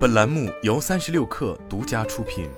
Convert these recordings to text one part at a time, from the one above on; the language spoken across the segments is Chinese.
本栏目由三十六氪独家出品。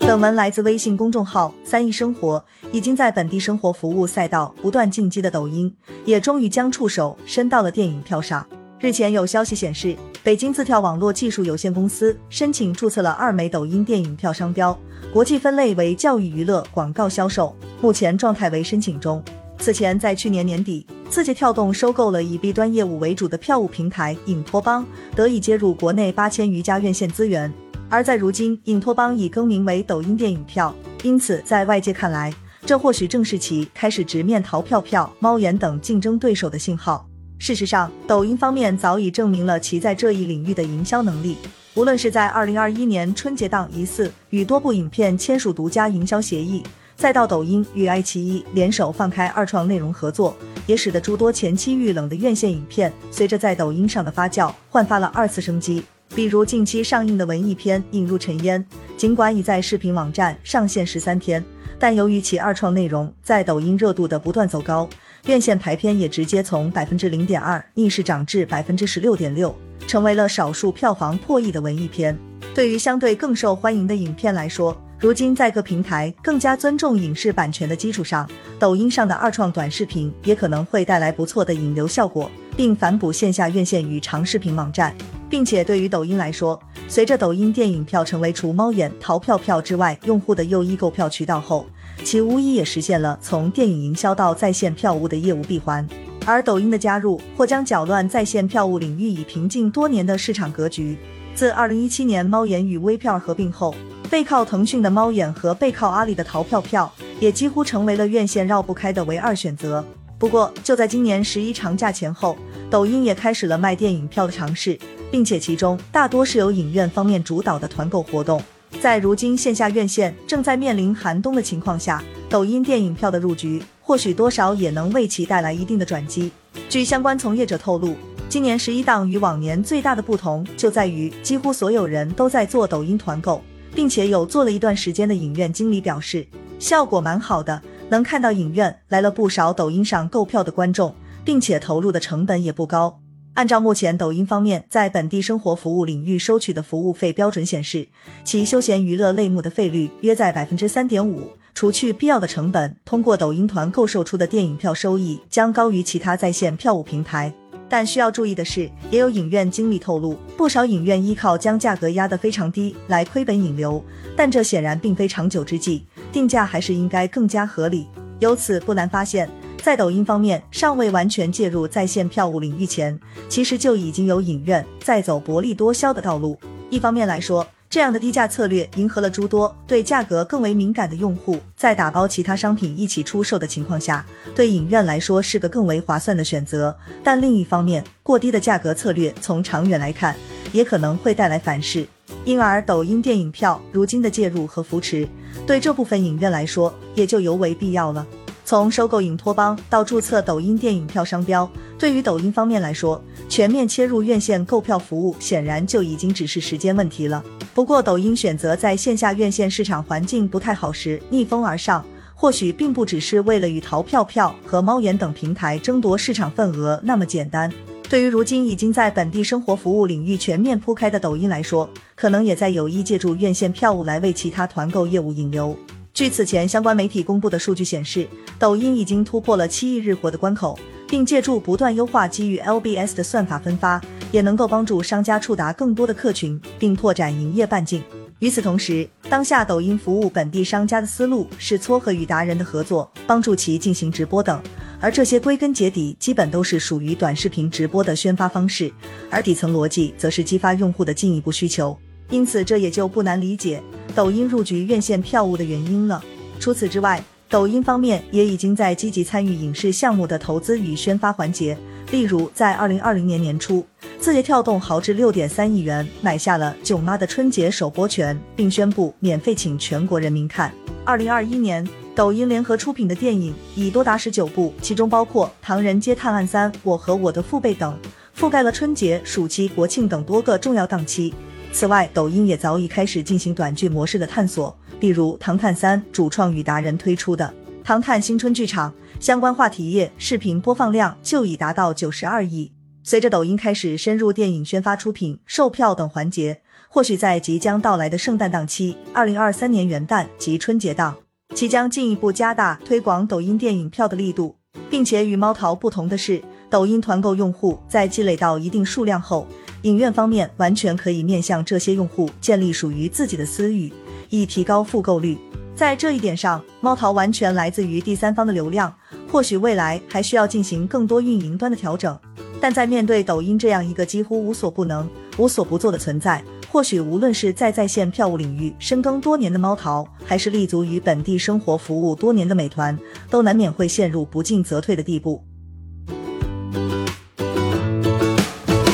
本文来自微信公众号“三亿生活”。已经在本地生活服务赛道不断进击的抖音，也终于将触手伸到了电影票上。日前有消息显示，北京字跳网络技术有限公司申请注册了二枚抖音电影票商标，国际分类为教育娱乐广告销售，目前状态为申请中。此前，在去年年底，字节跳动收购了以 B 端业务为主的票务平台影托邦，得以接入国内八千余家院线资源。而在如今，影托邦已更名为抖音电影票，因此在外界看来，这或许正是其开始直面淘票票、猫眼等竞争对手的信号。事实上，抖音方面早已证明了其在这一领域的营销能力。无论是在二零二一年春节档疑似与多部影片签署独家营销协议。再到抖音与爱奇艺联手放开二创内容合作，也使得诸多前期遇冷的院线影片，随着在抖音上的发酵，焕发了二次生机。比如近期上映的文艺片《引入尘烟》，尽管已在视频网站上线十三天，但由于其二创内容在抖音热度的不断走高，院线排片也直接从百分之零点二逆势涨至百分之十六点六，成为了少数票房破亿的文艺片。对于相对更受欢迎的影片来说，如今，在各平台更加尊重影视版权的基础上，抖音上的二创短视频也可能会带来不错的引流效果，并反哺线下院线与长视频网站。并且，对于抖音来说，随着抖音电影票成为除猫眼、淘票票之外用户的又一购票渠道后，其无疑也实现了从电影营销到在线票务的业务闭环。而抖音的加入，或将搅乱在线票务领域已平静多年的市场格局。自二零一七年猫眼与微票合并后，背靠腾讯的猫眼和背靠阿里的淘票票，也几乎成为了院线绕不开的唯二选择。不过，就在今年十一长假前后，抖音也开始了卖电影票的尝试，并且其中大多是由影院方面主导的团购活动。在如今线下院线正在面临寒冬的情况下，抖音电影票的入局，或许多少也能为其带来一定的转机。据相关从业者透露，今年十一档与往年最大的不同就在于，几乎所有人都在做抖音团购。并且有做了一段时间的影院经理表示，效果蛮好的，能看到影院来了不少抖音上购票的观众，并且投入的成本也不高。按照目前抖音方面在本地生活服务领域收取的服务费标准显示，其休闲娱乐类目的费率约在百分之三点五，除去必要的成本，通过抖音团购售出的电影票收益将高于其他在线票务平台。但需要注意的是，也有影院经理透露，不少影院依靠将价格压得非常低来亏本引流，但这显然并非长久之计，定价还是应该更加合理。由此不难发现，在抖音方面尚未完全介入在线票务领域前，其实就已经有影院在走薄利多销的道路。一方面来说，这样的低价策略迎合了诸多对价格更为敏感的用户，在打包其他商品一起出售的情况下，对影院来说是个更为划算的选择。但另一方面，过低的价格策略从长远来看，也可能会带来反噬。因而，抖音电影票如今的介入和扶持，对这部分影院来说也就尤为必要了。从收购影托邦到注册抖音电影票商标，对于抖音方面来说，全面切入院线购票服务，显然就已经只是时间问题了。不过，抖音选择在线下院线市场环境不太好时逆风而上，或许并不只是为了与淘票票和猫眼等平台争夺市场份额那么简单。对于如今已经在本地生活服务领域全面铺开的抖音来说，可能也在有意借助院线票务来为其他团购业务引流。据此前相关媒体公布的数据显示，抖音已经突破了七亿日活的关口，并借助不断优化基于 LBS 的算法分发。也能够帮助商家触达更多的客群，并拓展营业半径。与此同时，当下抖音服务本地商家的思路是撮合与达人的合作，帮助其进行直播等，而这些归根结底基本都是属于短视频直播的宣发方式，而底层逻辑则是激发用户的进一步需求。因此，这也就不难理解抖音入局院线票务的原因了。除此之外，抖音方面也已经在积极参与影视项目的投资与宣发环节，例如在二零二零年年初。字节跳动豪掷六点三亿元买下了《囧妈》的春节首播权，并宣布免费请全国人民看。二零二一年，抖音联合出品的电影已多达十九部，其中包括《唐人街探案三》《我和我的父辈》等，覆盖了春节、暑期、国庆等多个重要档期。此外，抖音也早已开始进行短剧模式的探索，例如《唐探三》主创与达人推出的《唐探新春剧场》，相关话题页视频播放量就已达到九十二亿。随着抖音开始深入电影宣发、出品、售票等环节，或许在即将到来的圣诞档期、二零二三年元旦及春节档，其将进一步加大推广抖音电影票的力度，并且与猫淘不同的是，抖音团购用户在积累到一定数量后，影院方面完全可以面向这些用户建立属于自己的私域，以提高复购率。在这一点上，猫淘完全来自于第三方的流量，或许未来还需要进行更多运营端的调整。但在面对抖音这样一个几乎无所不能、无所不做的存在，或许无论是在在线票务领域深耕多年的猫淘，还是立足于本地生活服务多年的美团，都难免会陷入不进则退的地步。